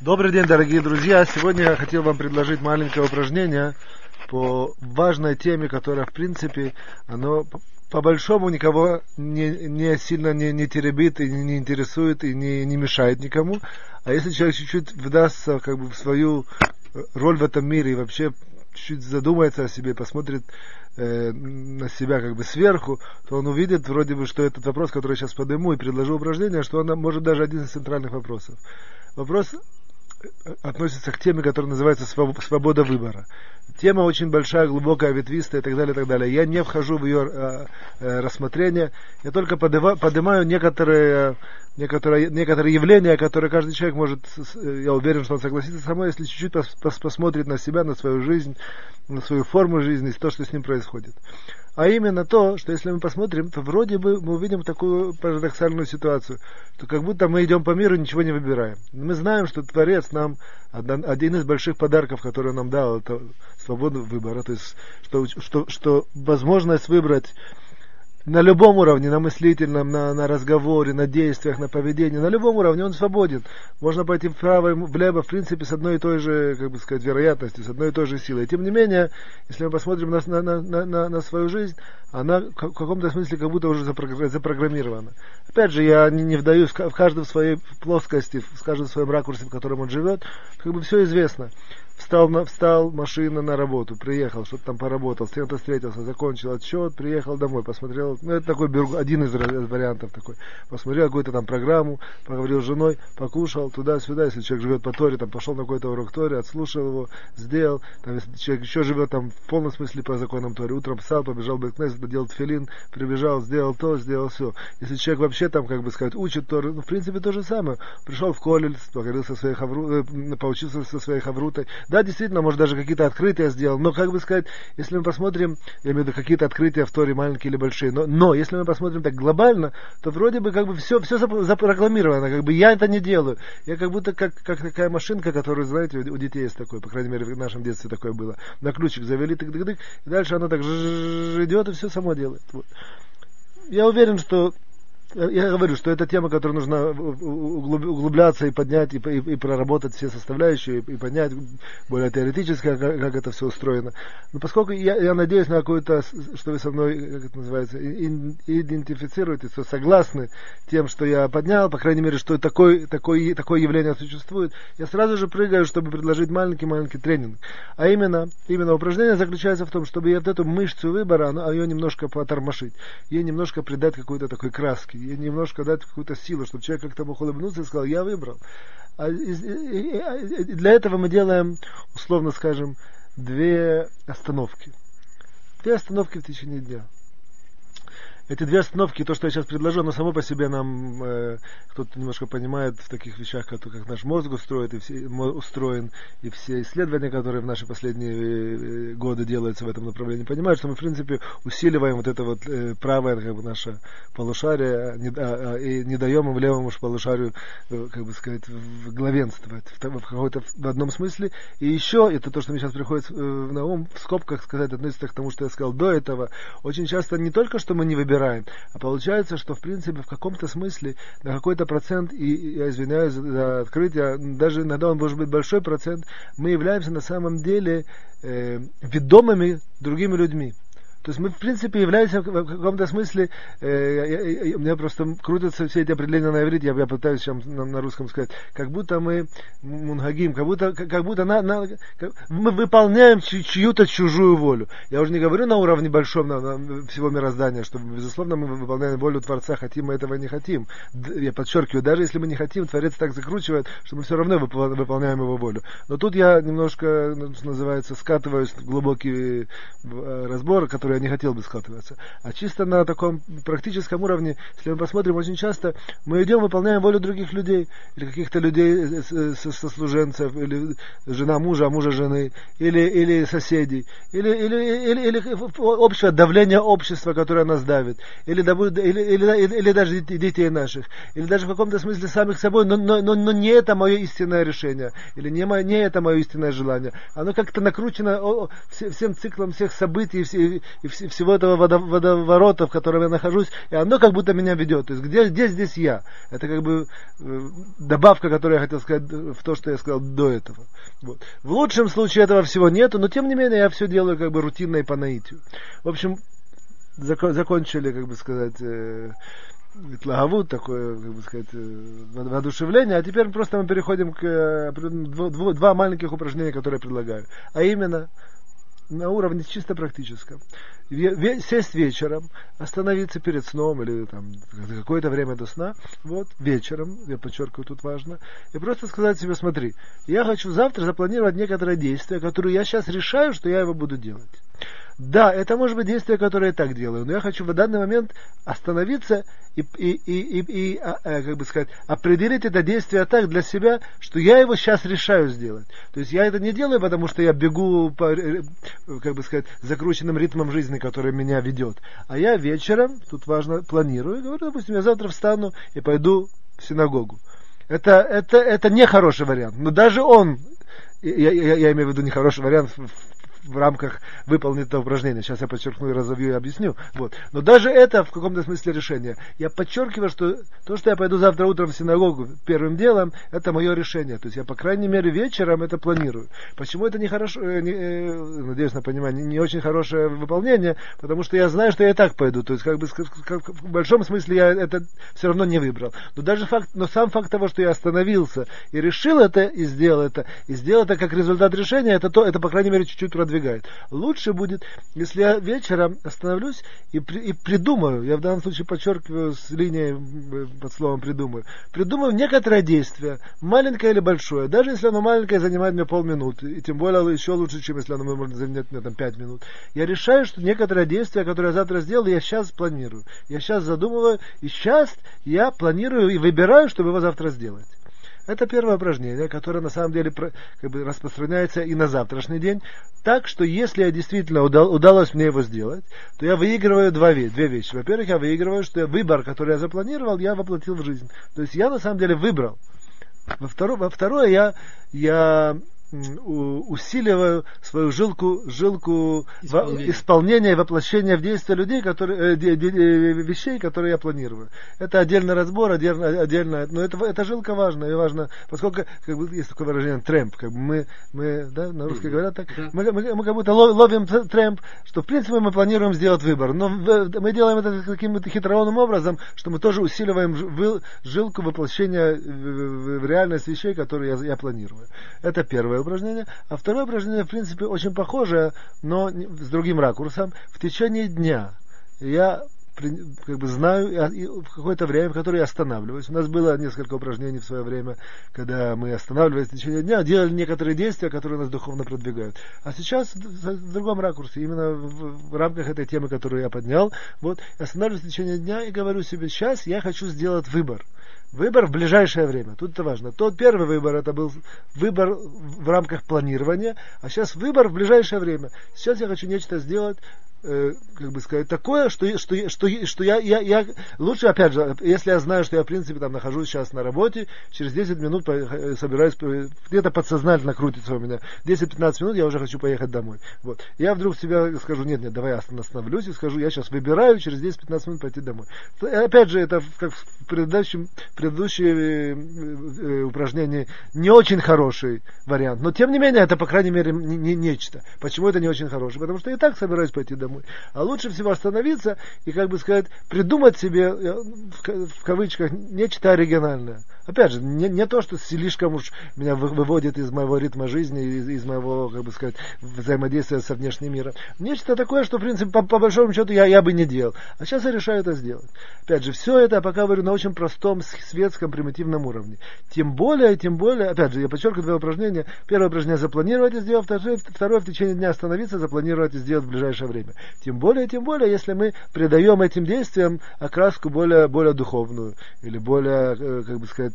Добрый день, дорогие друзья. Сегодня я хотел вам предложить маленькое упражнение по важной теме, которая, в принципе, оно по большому никого не, не сильно не, не теребит и не интересует и не, не мешает никому. А если человек чуть-чуть вдастся как бы в свою роль в этом мире и вообще чуть-чуть задумается о себе, посмотрит э, на себя как бы сверху, то он увидит вроде бы, что этот вопрос, который я сейчас подниму и предложу упражнение, что он может даже один из центральных вопросов. Вопрос относится к теме, которая называется «Свобода выбора». Тема очень большая, глубокая, ветвистая и так далее, и так далее. Я не вхожу в ее э, э, рассмотрение, я только поднимаю некоторые, некоторые, некоторые явления, которые каждый человек может, я уверен, что он согласится со мной, если чуть-чуть пос, пос, посмотрит на себя, на свою жизнь, на свою форму жизни, то, что с ним происходит. А именно то, что если мы посмотрим, то вроде бы мы увидим такую парадоксальную ситуацию, что как будто мы идем по миру ничего не выбираем. Мы знаем, что Творец нам, один из больших подарков, который нам дал, это свободу выбора, то есть что, что, что возможность выбрать на любом уровне, на мыслительном, на, на разговоре, на действиях, на поведении, на любом уровне он свободен. Можно пойти вправо и влево, в принципе, с одной и той же, как бы сказать, вероятностью, с одной и той же силой. Тем не менее, если мы посмотрим на, на, на, на, на свою жизнь, она в каком-то смысле как будто уже запрограммирована. Опять же, я не, не вдаюсь в каждом своей плоскости, в каждом своем ракурсе, в котором он живет, как бы все известно встал, встал машина на работу, приехал, что-то там поработал, с кем-то встретился, закончил отчет, приехал домой, посмотрел, ну это такой один из вариантов такой, посмотрел какую-то там программу, поговорил с женой, покушал туда-сюда, если человек живет по Торе, там пошел на какой-то урок Торе, отслушал его, сделал, там, если человек еще живет там в полном смысле по законам Торе, утром встал, побежал в Бекнес, доделал тфилин, прибежал, сделал то, сделал все. Если человек вообще там, как бы сказать, учит Торы, ну в принципе то же самое, пришел в колледж, поговорил со своей хавру, э, поучился со своей хаврутой, да, действительно, может, даже какие-то открытия сделал, но, как бы сказать, если мы посмотрим, я имею в виду какие-то открытия в Торе, маленькие или большие, но, но если мы посмотрим так глобально, то вроде бы как бы все, все запрограммировано, как бы я это не делаю. Я как будто как, как такая машинка, которую, знаете, у, детей есть такой, по крайней мере, в нашем детстве такое было. На ключик завели, тык тык тык и дальше оно так идет и все само делает. Вот. Я уверен, что я говорю, что это тема, которую нужно углубляться и поднять, и, и, и проработать все составляющие, и, и поднять более теоретически, как, как это все устроено. Но поскольку я, я надеюсь на какую-то, что вы со мной, как это называется, идентифицируете, что согласны тем, что я поднял, по крайней мере, что такой, такой, такое явление существует, я сразу же прыгаю, чтобы предложить маленький-маленький тренинг. А именно, именно упражнение заключается в том, чтобы вот эту мышцу выбора, ее немножко потормошить, ей немножко придать какой-то такой краски немножко дать какую-то силу, чтобы человек как-то мог улыбнуться и сказал, я выбрал. А для этого мы делаем, условно скажем, две остановки. Две остановки в течение дня эти две остановки, то, что я сейчас предложу, оно само по себе нам, э, кто-то немножко понимает в таких вещах, как, как наш мозг устроен и, все, устроен, и все исследования, которые в наши последние э, годы делаются в этом направлении, понимают, что мы, в принципе, усиливаем вот это вот э, правое, как бы, наше полушарие, не, а, а, и не даем им левому полушарию, э, как бы сказать, в главенствовать в, в, какой-то, в одном смысле. И еще, это то, что мне сейчас приходит э, на ум, в скобках сказать, относится к тому, что я сказал до этого, очень часто не только, что мы не выбираем, выбираем. А получается, что в принципе в каком-то смысле на какой-то процент, и я извиняюсь за открытие, даже иногда он может быть большой процент, мы являемся на самом деле э, ведомыми другими людьми. То есть мы, в принципе, являемся в каком-то смысле, э, я, я, у меня просто крутятся все эти определения на иврите, я, я пытаюсь сейчас на, на русском сказать, как будто мы мунгагим, как будто, как, будто на, на, как, мы выполняем чью-то чужую волю. Я уже не говорю на уровне большом на, на всего мироздания, что, безусловно, мы выполняем волю Творца, хотим мы этого не хотим. Я подчеркиваю, даже если мы не хотим, Творец так закручивает, что мы все равно выполняем его волю. Но тут я немножко, что называется, скатываюсь в глубокий э, разбор, который не хотел бы скатываться. А чисто на таком практическом уровне, если мы посмотрим, очень часто мы идем, выполняем волю других людей, или каких-то людей, сослуженцев, или жена мужа, а мужа жены, или, или соседей, или, или, или, или общее давление общества, которое нас давит, или, или, или, или даже детей наших, или даже в каком-то смысле самих собой, но, но, но, но не это мое истинное решение, или не, не это мое истинное желание. Оно как-то накручено всем циклом всех событий, и вс- всего этого водо- водоворота, в котором я нахожусь, и оно как будто меня ведет. То есть где, где здесь я? Это как бы э, добавка, которую я хотел сказать в то, что я сказал до этого. Вот. В лучшем случае этого всего нету, но тем не менее я все делаю как бы рутинно и по наитию. В общем, зако- закончили, как бы сказать, э, Итлагавут, такое, как бы сказать, э, воодушевление. А теперь просто мы переходим к э, два маленьких упражнения, которые я предлагаю. А именно, на уровне чисто практическом. Сесть вечером, остановиться перед сном или там какое-то время до сна, вот, вечером, я подчеркиваю, тут важно, и просто сказать себе, смотри, я хочу завтра запланировать некоторое действие, которое я сейчас решаю, что я его буду делать. Да, это может быть действие, которое я так делаю, но я хочу в данный момент остановиться и, и, и, и, и а, а, как бы сказать, определить это действие так для себя, что я его сейчас решаю сделать. То есть я это не делаю, потому что я бегу по, э, как бы сказать, закрученным ритмом жизни, который меня ведет. А я вечером, тут важно, планирую, говорю, допустим, я завтра встану и пойду в синагогу. Это, это, это не хороший вариант. Но даже он, я, я, я имею в виду нехороший вариант в, в рамках выполнить это упражнение. Сейчас я подчеркну и разовью и объясню. Вот. Но даже это в каком-то смысле решение. Я подчеркиваю, что то, что я пойду завтра утром в синагогу первым делом, это мое решение. То есть я, по крайней мере, вечером это планирую. Почему это э, не, э, надеюсь на понимание, не, не очень хорошее выполнение, потому что я знаю, что я и так пойду. То есть, как бы, как, в большом смысле я это все равно не выбрал. Но даже факт, но сам факт того, что я остановился и решил это, и сделал это, и сделал это как результат решения, это, то, это по крайней мере, чуть-чуть продвигает. Лучше будет, если я вечером остановлюсь и, при, и придумаю, я в данном случае подчеркиваю с линией под словом придумаю, придумаю некоторое действие, маленькое или большое, даже если оно маленькое занимает мне полминуты, и тем более еще лучше, чем если оно может занять мне там пять минут. Я решаю, что некоторое действие, которое я завтра сделаю, я сейчас планирую. Я сейчас задумываю, и сейчас я планирую и выбираю, чтобы его завтра сделать. Это первое упражнение, которое на самом деле как бы, распространяется и на завтрашний день. Так что если я действительно удал, удалось мне его сделать, то я выигрываю два, две вещи. Во-первых, я выигрываю, что выбор, который я запланировал, я воплотил в жизнь. То есть я на самом деле выбрал. Во-второе, во-второе я, я усиливаю свою жилку, жилку исполнения, исполнения и воплощения в действие людей, которые, э, де, де, вещей, которые я планирую. Это отдельный разбор, отдельно, отдельно но это, эта жилка важна, и важно, поскольку, как бы, есть такое выражение, трэмп, как бы мы, мы да, на русском говорят так, да. мы, мы, мы как будто ловим трэмп, что в принципе мы планируем сделать выбор, но мы делаем это каким-то хитроумным образом, что мы тоже усиливаем жилку воплощения в, в реальность вещей, которые я, я планирую. Это первое упражнение. А второе упражнение, в принципе, очень похожее, но с другим ракурсом. В течение дня я как бы знаю в какое-то время, в которое я останавливаюсь. У нас было несколько упражнений в свое время, когда мы останавливались в течение дня, делали некоторые действия, которые нас духовно продвигают. А сейчас в другом ракурсе, именно в рамках этой темы, которую я поднял, вот, останавливаюсь в течение дня и говорю себе, сейчас я хочу сделать выбор. Выбор в ближайшее время. Тут это важно. Тот первый выбор, это был выбор в рамках планирования, а сейчас выбор в ближайшее время. Сейчас я хочу нечто сделать э, как бы сказать, такое, что, что, что, что я, я, я лучше, опять же, если я знаю, что я, в принципе, там нахожусь сейчас на работе, через 10 минут э, собираюсь, где-то подсознательно крутится у меня, 10-15 минут я уже хочу поехать домой. Вот. Я вдруг себя скажу, нет, нет, давай я остановлюсь и скажу, я сейчас выбираю через 10-15 минут пойти домой. Опять же, это как в предыдущем, предыдущем э, э, упражнении не очень хороший вариант, но тем не менее, это, по крайней мере, не, не нечто. Почему это не очень хороший? Потому что я и так собираюсь пойти домой домой. А лучше всего остановиться и, как бы сказать, придумать себе, в кавычках, нечто оригинальное. Опять же, не, не то, что слишком уж меня выводит из моего ритма жизни, из, из моего, как бы сказать, взаимодействия со внешним миром. Нечто такое, что, в принципе, по, по большому счету я, я бы не делал. А сейчас я решаю это сделать. Опять же, все это, пока говорю, на очень простом, светском, примитивном уровне. Тем более, тем более, опять же, я подчеркиваю два упражнения. Первое упражнение запланировать и сделать, второе, второе в течение дня остановиться, запланировать и сделать в ближайшее время. Тем более, тем более, если мы придаем этим действиям окраску более, более духовную или более, э, как бы сказать,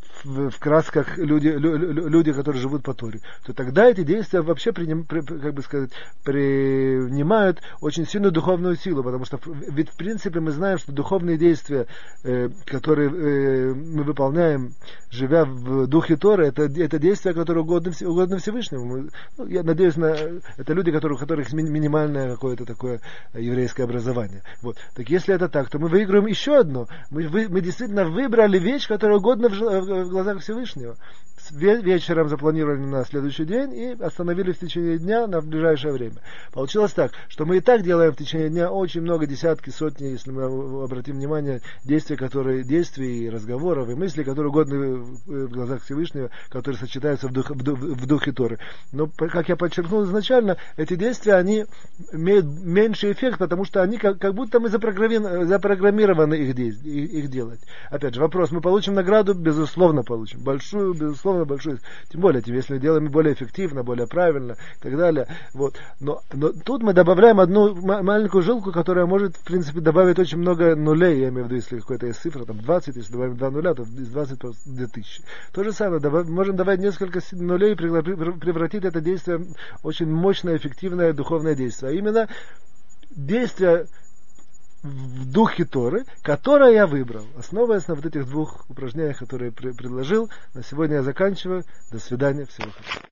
в, в красках люди, лю, люди, которые живут по Торе, то тогда эти действия вообще приним, при, как бы сказать, принимают очень сильную духовную силу, потому что ведь в принципе мы знаем, что духовные действия, э, которые э, мы выполняем, живя в духе Торы, это, это действия, которые угодны, угодны Всевышнему. Мы, ну, я надеюсь, на, это люди, которые, у которых минимальное какое-то такое еврейское образование. Вот. Так если это так, то мы выиграем еще одно. Мы, вы, мы действительно выбрали вещь, которая угодна в, в глазах Всевышнего. Вечером запланировали на следующий день и остановились в течение дня на ближайшее время. Получилось так, что мы и так делаем в течение дня очень много, десятки, сотни, если мы обратим внимание, действий, которые, действий, разговоров и мыслей, которые угодны в глазах Всевышнего, которые сочетаются в, дух, в, дух, в духе Торы. Но, как я подчеркнул изначально, эти действия, они имеют меньший эффект, потому что они как, как будто мы запрограммированы, их, их делать. Опять же, вопрос, мы получим награду, безусловно получим. Большую, безусловно, большую. Тем более, если мы делаем более эффективно, более правильно и так далее. Вот. Но, но тут мы добавляем одну маленькую жилку, которая может, в принципе, добавить очень много нулей, я имею в виду, если какая-то есть цифра, там 20, если добавим 2 нуля, то из 20 2000. То же самое, добав, можем давать несколько нулей и превратить это действие в очень мощное, эффективное духовное действие. А именно действие в духе Торы, которое я выбрал, основываясь на вот этих двух упражнениях, которые я предложил. На сегодня я заканчиваю. До свидания. Всего хорошего.